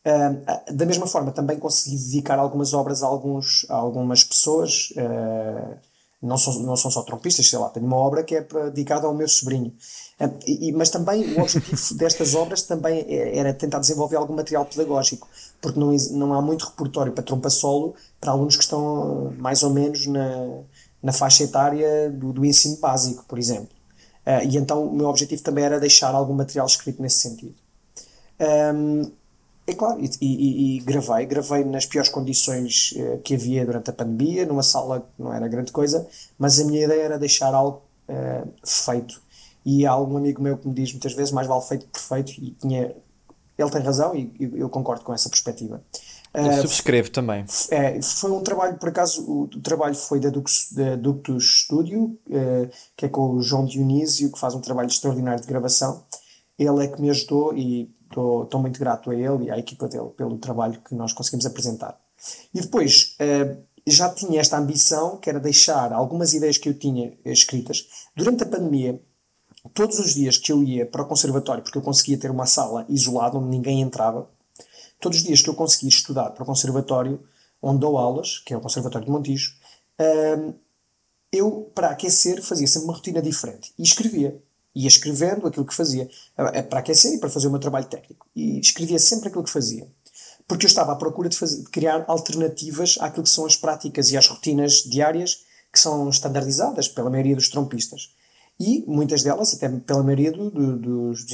Uh, da mesma forma, também consegui dedicar algumas obras a, alguns, a algumas pessoas, uh, não, são, não são só trompistas, sei lá, tenho uma obra que é dedicada ao meu sobrinho. Uh, e, mas também o objetivo destas obras também é, era tentar desenvolver algum material pedagógico, porque não, não há muito repertório para trompa solo para alunos que estão mais ou menos na, na faixa etária do, do ensino básico, por exemplo. Uh, e então o meu objetivo também era deixar algum material escrito nesse sentido. Um, é claro, e, e, e, gravei, gravei nas piores condições uh, que havia durante a pandemia, numa sala que não era grande coisa, mas a minha ideia era deixar algo uh, feito. E há algum amigo meu que me diz muitas vezes mais vale feito que perfeito, e tinha, ele tem razão e eu concordo com essa perspectiva. Eu uh, subscrevo também. É, foi um trabalho, por acaso, o, o trabalho foi da Ductus, da Ductus Studio, uh, que é com o João Dionísio, que faz um trabalho extraordinário de gravação. Ele é que me ajudou e estou muito grato a ele e à equipa dele pelo trabalho que nós conseguimos apresentar. E depois, uh, já tinha esta ambição, que era deixar algumas ideias que eu tinha escritas. Durante a pandemia, todos os dias que eu ia para o conservatório, porque eu conseguia ter uma sala isolada onde ninguém entrava, todos os dias que eu conseguia estudar para o conservatório, onde dou aulas, que é o Conservatório de Montijo, hum, eu, para aquecer, fazia sempre uma rotina diferente. E escrevia. Ia escrevendo aquilo que fazia. Para aquecer e para fazer o meu trabalho técnico. E escrevia sempre aquilo que fazia. Porque eu estava à procura de, fazer, de criar alternativas àquilo que são as práticas e às rotinas diárias que são standardizadas pela maioria dos trompistas. E muitas delas, até pela maioria do, do, dos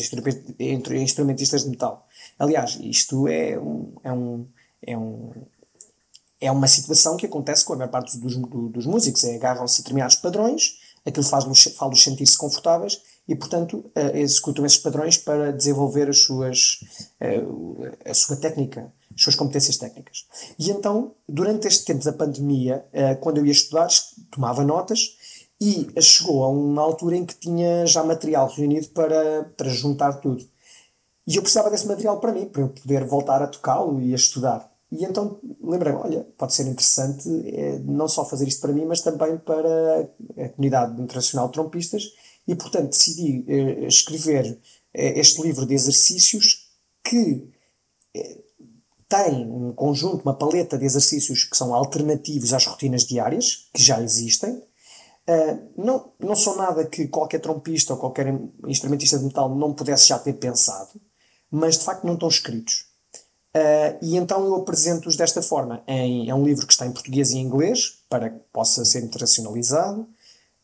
instrumentistas de metal. Aliás, isto é um, é um, é um é uma situação que acontece com a maior parte dos, dos músicos, é agarram-se determinados padrões, aquilo faz-los faz sentir-se confortáveis e, portanto, uh, executam esses padrões para desenvolver as suas, uh, a sua técnica, as suas competências técnicas. E então, durante este tempo da pandemia, uh, quando eu ia estudar, tomava notas e chegou a uma altura em que tinha já material reunido para, para juntar tudo. E eu precisava desse material para mim, para eu poder voltar a tocá-lo e a estudar. E então lembrei-me, olha, pode ser interessante é, não só fazer isto para mim, mas também para a comunidade internacional de trompistas. E, portanto, decidi é, escrever é, este livro de exercícios que é, tem um conjunto, uma paleta de exercícios que são alternativos às rotinas diárias, que já existem, Uh, não, não são nada que qualquer trompista ou qualquer instrumentista de metal não pudesse já ter pensado mas de facto não estão escritos. Uh, e então eu apresento-os desta forma. Em, é um livro que está em português e em inglês, para que possa ser internacionalizado.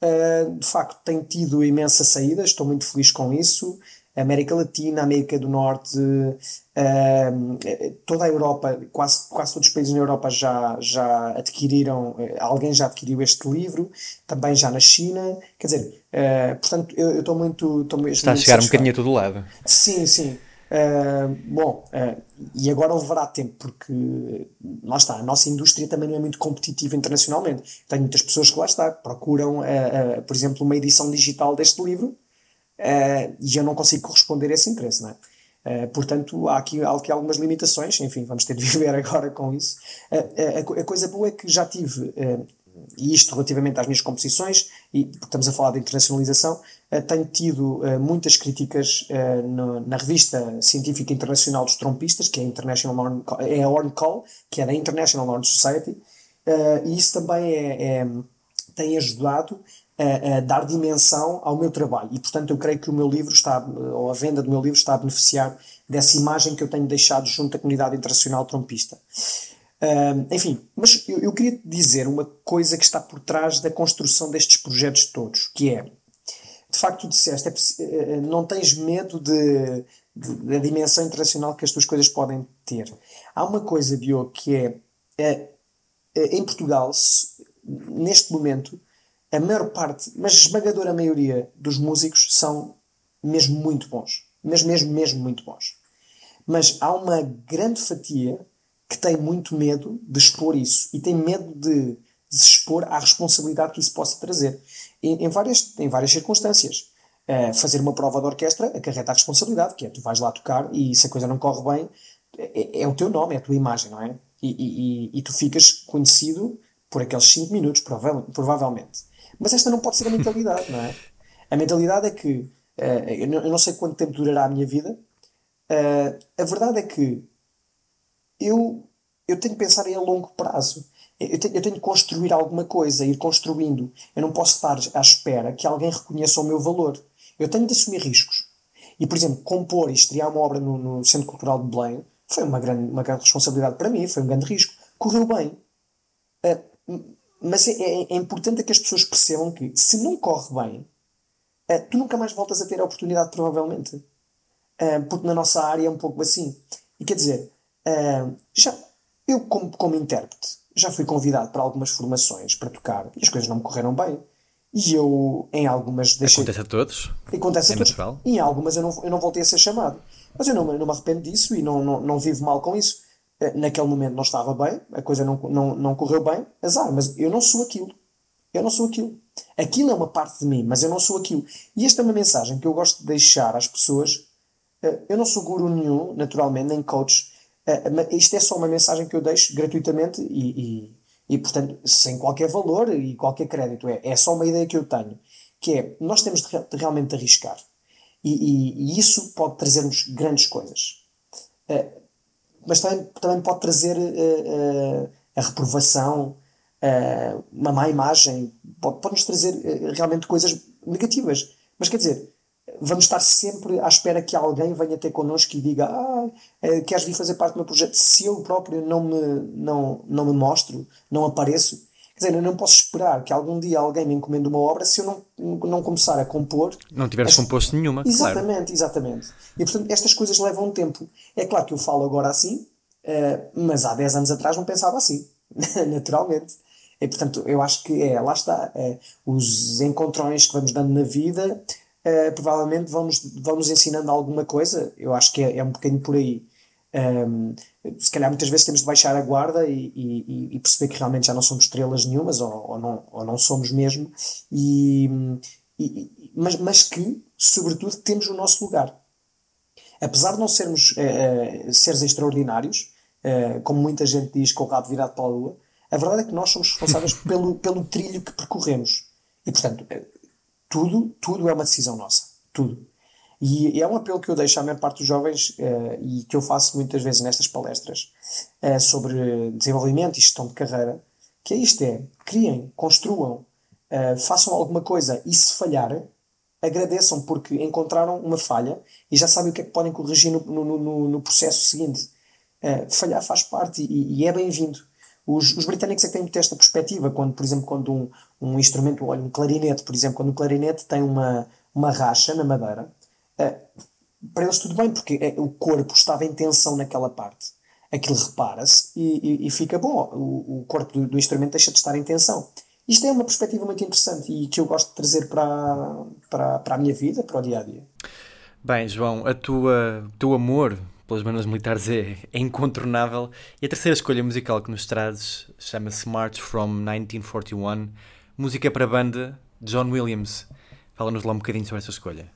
Uh, de facto, tem tido imensa saída, estou muito feliz com isso. América Latina, América do Norte, uh, toda a Europa, quase, quase todos os países na Europa já, já adquiriram, alguém já adquiriu este livro, também já na China, quer dizer, uh, portanto, eu estou muito. Tô Está a chegar um bocadinho a todo lado. Sim, sim. Uh, bom, uh, e agora levará tempo, porque lá está, a nossa indústria também não é muito competitiva internacionalmente. Tenho muitas pessoas que lá está, procuram, uh, por exemplo, uma edição digital deste livro e eu não consigo corresponder a esse interesse, não é? portanto, há aqui, há aqui algumas limitações, enfim, vamos ter de viver agora com isso. A, a, coisa boa é que já tive e isto relativamente às minhas composições, e estamos a falar de internacionalização, uh, tenho tido uh, muitas críticas no, na revista científica internacional dos trompistas, que é a, International é a Horn Call, que é da International Horn Society, e isso também é, é tem ajudado a, a, dar dimensão ao meu trabalho. E, portanto, eu creio que o meu livro está, ou a venda do meu livro está a beneficiar dessa imagem que eu tenho deixado junto à comunidade internacional trompista. Enfim, mas eu, eu, queria dizer uma coisa que está por trás da construção destes projetos todos, que é, de facto, tu disseste, é, eh, não tens medo de, de, da dimensão internacional que as tuas coisas podem ter. Há uma coisa, Diogo, que é, é, é em Portugal, se, neste momento, a maior parte, mas esmagadora maioria dos músicos são mesmo muito bons. Mesmo, mesmo, mesmo muito bons. Mas há uma grande fatia que tem muito medo de expor isso e tem medo de, se expor à responsabilidade que isso possa trazer em, em várias, em várias circunstâncias. Uh, fazer uma prova de orquestra acarreta a responsabilidade, que é tu vais lá tocar e se a coisa não corre bem, é, é o teu nome, é a tua imagem, não é? E, e, e tu ficas conhecido por aqueles 5 minutos, provavelmente. Mas esta não pode ser a mentalidade, não é? A mentalidade é que uh, eu, não, eu, não, sei quanto tempo durará a minha vida. Uh, a verdade é que eu, eu tenho que pensar em a longo prazo. Eu tenho, eu tenho que construir alguma coisa, ir construindo. Eu não posso estar à espera que alguém reconheça o meu valor. Eu tenho de assumir riscos. E, por exemplo, compor e estrear uma obra no, no Centro Cultural de Belém foi uma grande, uma grande responsabilidade para mim, foi um grande risco. Correu bem. Uh, mas é, é, é, importante que as pessoas percebam que, se não corre bem, uh, tu nunca mais voltas a ter a oportunidade, provavelmente. Uh, porque na nossa área é um pouco assim. E quer dizer, Uh, já, eu, como, como intérprete, já fui convidado para algumas formações para tocar e as coisas não me correram bem. E eu, em algumas. Deixei... Acontece a todos. Acontece é a todos. Natural. E em algumas eu não, eu não voltei a ser chamado. Mas eu não, não me arrependo disso e não, não, não vivo mal com isso. Uh, naquele momento não estava bem, a coisa não, não, não correu bem, azar, mas eu não sou aquilo. Eu não sou aquilo. Aquilo é uma parte de mim, mas eu não sou aquilo. E esta é uma mensagem que eu gosto de deixar às pessoas. Uh, eu não sou guru nenhum, naturalmente, nem coach Uh, isto é só uma mensagem que eu deixo gratuitamente e, e, e, portanto, sem qualquer valor e qualquer crédito. É, é só uma ideia que eu tenho. Que é, nós temos de, de realmente arriscar. E, e, isso pode trazer-nos grandes coisas. Uh, mas também, também pode trazer uh, a reprovação, uma má imagem, pode, pode trazer realmente coisas negativas. Mas quer dizer, vamos estar sempre à espera que alguém venha ter connosco e diga ah, eh, queres vir fazer parte do meu projeto? Se eu próprio não me, não, não me mostro, não apareço quer dizer, eu não posso esperar que algum dia alguém me encomende uma obra se eu não, não começar a compor não tiveres as... composto nenhuma exatamente, claro. exatamente e portanto estas coisas levam tempo. É claro que eu falo agora assim uh, mas há 10 anos atrás não pensava assim naturalmente. E portanto eu acho que é, lá está é, os encontrões que vamos dando na vida uh, provavelmente vão-nos vão -nos ensinando alguma coisa. Eu acho que é, é um bocadinho por aí. Um, se calhar muitas vezes temos de baixar a guarda e, e, e perceber que realmente já não somos estrelas nenhumas ou, ou, não, ou não somos mesmo, e, mas, mas que, sobretudo, temos o nosso lugar. Apesar de não sermos uh, uh, seres extraordinários, uh, como muita gente diz com o rabo virado para a lua, a verdade é que nós somos responsáveis pelo, pelo trilho que percorremos. E, portanto, tudo, tudo é uma decisão nossa. Tudo. E, é um apelo que eu deixo à maior parte dos jovens uh, e que eu faço muitas vezes nestas palestras uh, sobre desenvolvimento e gestão de carreira, que é isto é, criem, construam, uh, façam alguma coisa e se falhar, agradeçam porque encontraram uma falha e já sabem o que é que podem corrigir no, no, no, no processo seguinte. falhar faz parte e, e é bem-vindo. Os, os, britânicos é que têm muito esta perspectiva, quando, por exemplo, quando um, um instrumento, olha, um clarinete, por exemplo, quando o clarinete tem uma, uma racha na madeira, uh, para eles tudo bem, porque é, o corpo estava em tensão naquela parte. Aquilo repara-se e, e, e, fica bom. O, o corpo do, do, instrumento deixa de estar em tensão. Isto é uma perspectiva muito interessante e que eu gosto de trazer para, para, para a minha vida, para o dia a dia. Bem, João, a tua, teu amor pelas bandas militares é, é, incontornável. E a terceira escolha musical que nos trazes chama-se March from 1941, música para banda John Williams. Fala-nos lá um bocadinho sobre essa escolha.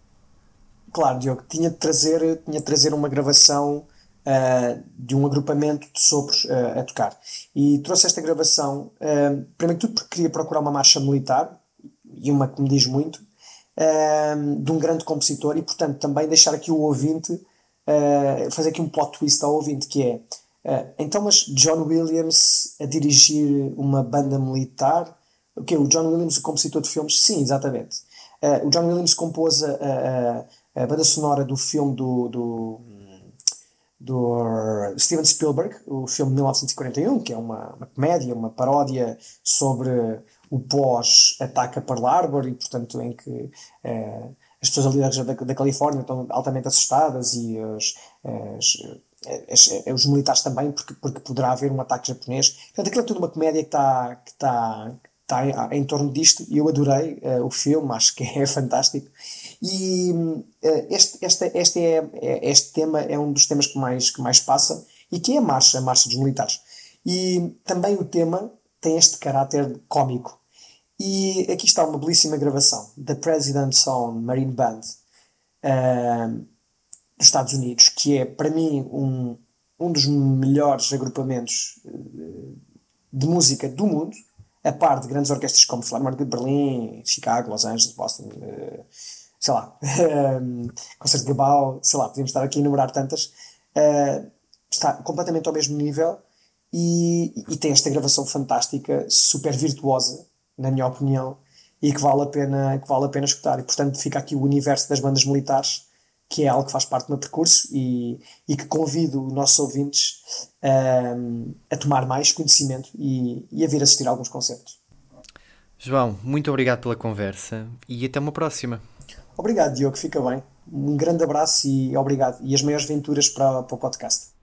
Claro, Diogo, tinha de trazer, tinha de trazer uma gravação uh, de um agrupamento de sopros uh, a tocar. E trouxe esta gravação, uh, primeiro de tudo porque queria procurar uma marcha militar, e uma que me diz muito, de um grande compositor, e portanto também deixar aqui o ouvinte uh, fazer aqui um plot twist ao ouvinte, que é uh, então, mas John Williams a dirigir uma banda militar? O que O John Williams, o compositor de filmes? Sim, exatamente. Uh, o John Williams compôs a, a, a, banda sonora do filme do, do, do Steven Spielberg, o filme de 1941, que é uma, uma comédia, uma paródia sobre o pós-ataque a Pearl Harbor e, portanto, em que as pessoas ali da, da, Califórnia estão altamente assustadas e os, as, as, os militares também, porque, porque poderá haver um ataque japonês. Portanto, aquilo é tudo uma comédia que está, que está, está em, em torno disto e eu adorei uh, o filme, acho que é fantástico. E uh, este, este, este, é, é, este tema é um dos temas que mais, que mais passa e que é a marcha, a marcha dos militares. E também o tema tem este caráter cómico. E aqui está uma belíssima gravação da President's Own Marine Band uh, dos Estados Unidos, que é para mim um, um dos melhores agrupamentos de música do mundo, a par de grandes orquestras como Philharmonic de Berlim, Chicago, Los Angeles, Boston, uh, sei lá, Concerto de Gabau, sei lá, podíamos estar aqui a enumerar tantas. está completamente ao mesmo nível e, e tem esta gravação fantástica, super virtuosa na minha opinião, e que vale a pena, que vale a pena escutar. E portanto fica aqui o universo das bandas militares, que é algo que faz parte do meu percurso e, e que convido os nossos ouvintes um, a tomar mais conhecimento e, e a vir assistir a alguns concertos. João, muito obrigado pela conversa e até uma próxima. Obrigado, Diogo, fica bem. Um grande abraço e obrigado. E as maiores venturas para, para o podcast.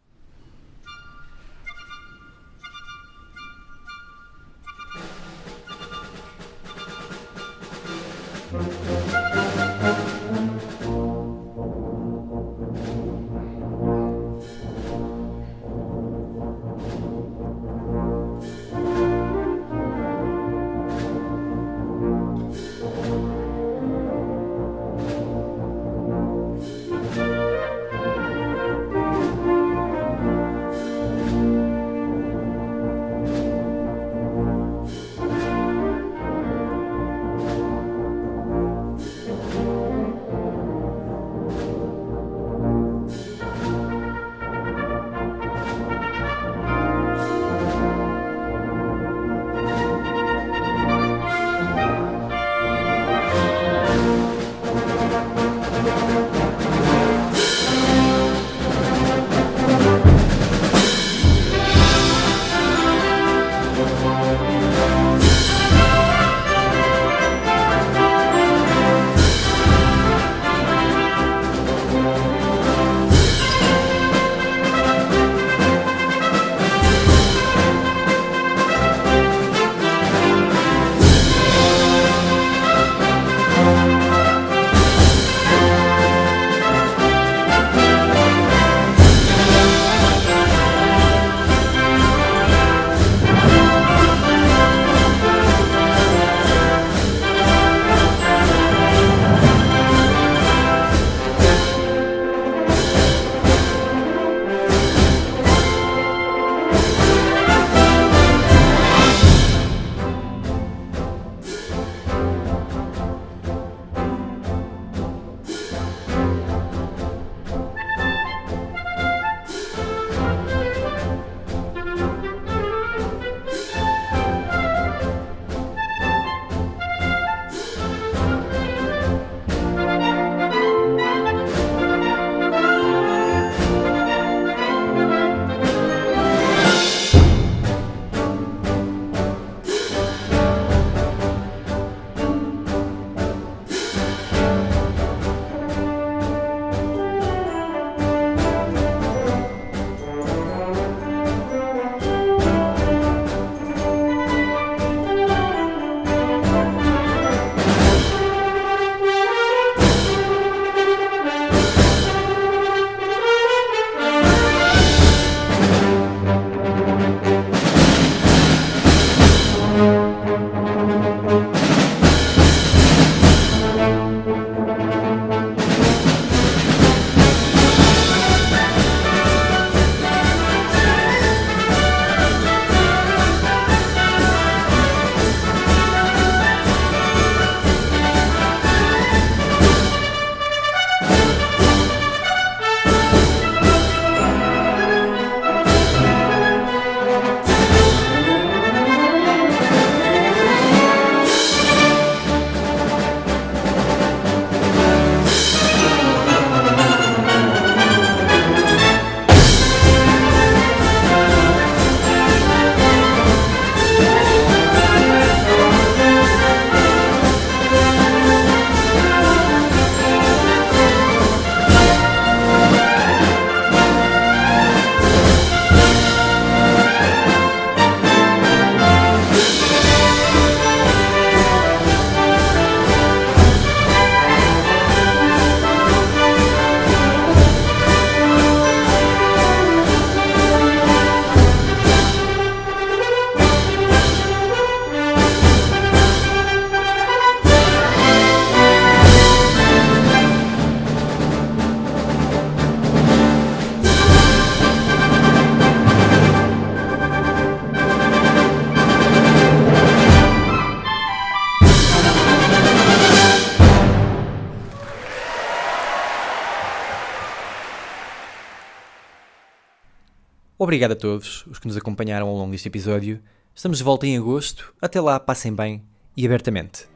Obrigado a todos os que nos acompanharam ao longo deste episódio. Estamos de volta em agosto. Até lá, passem bem e abertamente.